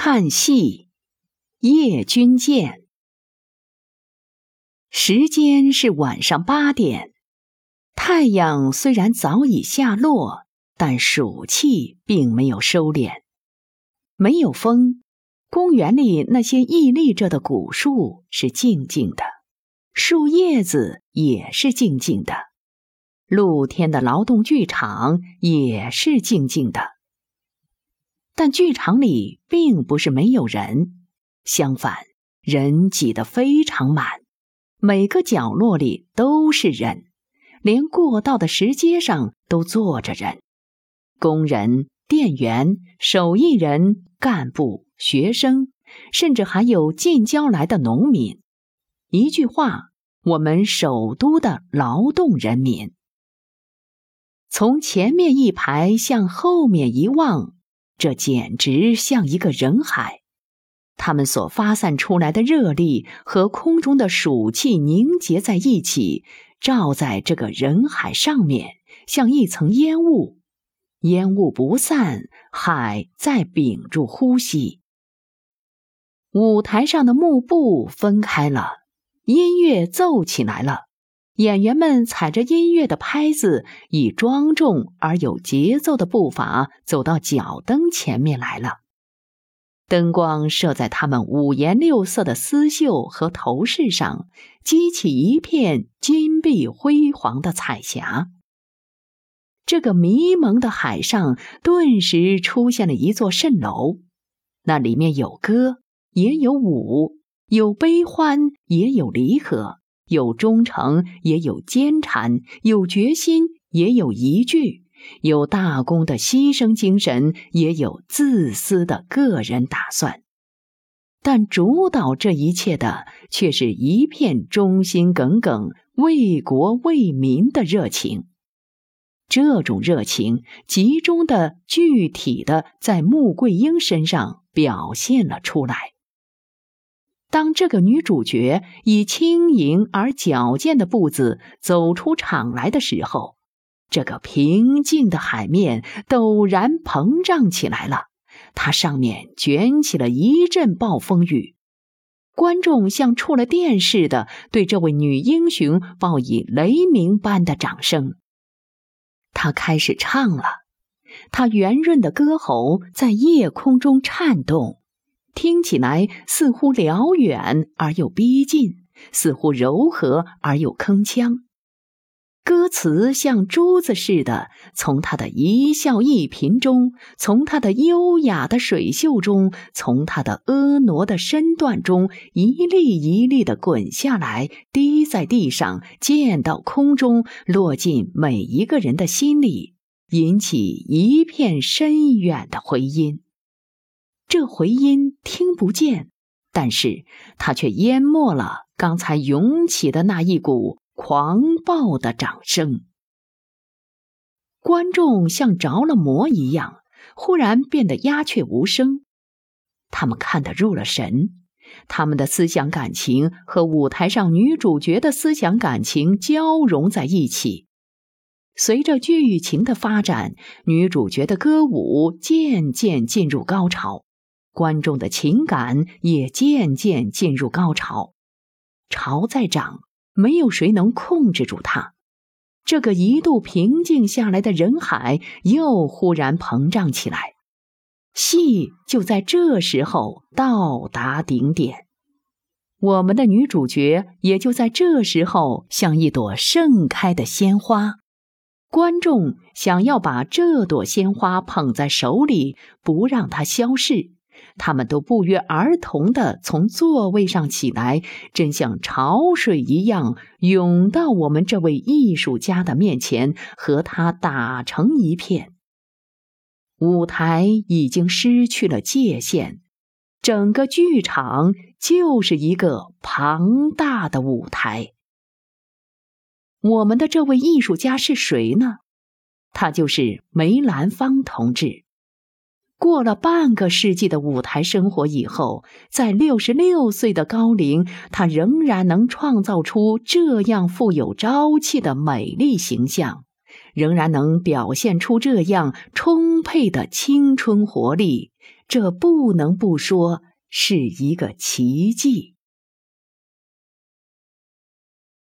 看戏，夜君见。时间是晚上八点，太阳虽然早已下落，但暑气并没有收敛。没有风，公园里那些屹立着的古树是静静的，树叶子也是静静的，露天的劳动剧场也是静静的。但剧场里并不是没有人，相反，人挤得非常满，每个角落里都是人，连过道的石阶上都坐着人。工人、店员、手艺人、干部、学生，甚至还有近郊来的农民。一句话，我们首都的劳动人民。从前面一排向后面一望。这简直像一个人海，他们所发散出来的热力和空中的暑气凝结在一起，照在这个人海上面，像一层烟雾。烟雾不散，海在屏住呼吸。舞台上的幕布分开了，音乐奏起来了。演员们踩着音乐的拍子，以庄重而有节奏的步伐走到脚灯前面来了。灯光射在他们五颜六色的丝绣和头饰上，激起一片金碧辉煌的彩霞。这个迷蒙的海上，顿时出现了一座蜃楼，那里面有歌，也有舞，有悲欢，也有离合。有忠诚，也有坚缠；有决心，也有疑惧；有大公的牺牲精神，也有自私的个人打算。但主导这一切的，却是一片忠心耿耿、为国为民的热情。这种热情，集中的、具体的，在穆桂英身上表现了出来。当这个女主角以轻盈而矫健的步子走出场来的时候，这个平静的海面陡然膨胀起来了，它上面卷起了一阵暴风雨。观众像触了电似的，对这位女英雄报以雷鸣般的掌声。她开始唱了，她圆润的歌喉在夜空中颤动。听起来似乎辽远而又逼近，似乎柔和而又铿锵。歌词像珠子似的，从他的一笑一颦中，从他的优雅的水袖中，从他的婀娜的身段中，一粒一粒的滚下来，滴在地上，溅到空中，落进每一个人的心里，引起一片深远的回音。这回音听不见，但是它却淹没了刚才涌起的那一股狂暴的掌声。观众像着了魔一样，忽然变得鸦雀无声。他们看得入了神，他们的思想感情和舞台上女主角的思想感情交融在一起。随着剧情的发展，女主角的歌舞渐渐进入高潮。观众的情感也渐渐进入高潮，潮在涨，没有谁能控制住它。这个一度平静下来的人海又忽然膨胀起来，戏就在这时候到达顶点。我们的女主角也就在这时候像一朵盛开的鲜花，观众想要把这朵鲜花捧在手里，不让它消逝。他们都不约而同地从座位上起来，真像潮水一样涌到我们这位艺术家的面前，和他打成一片。舞台已经失去了界限，整个剧场就是一个庞大的舞台。我们的这位艺术家是谁呢？他就是梅兰芳同志。过了半个世纪的舞台生活以后，在六十六岁的高龄，他仍然能创造出这样富有朝气的美丽形象，仍然能表现出这样充沛的青春活力，这不能不说是一个奇迹。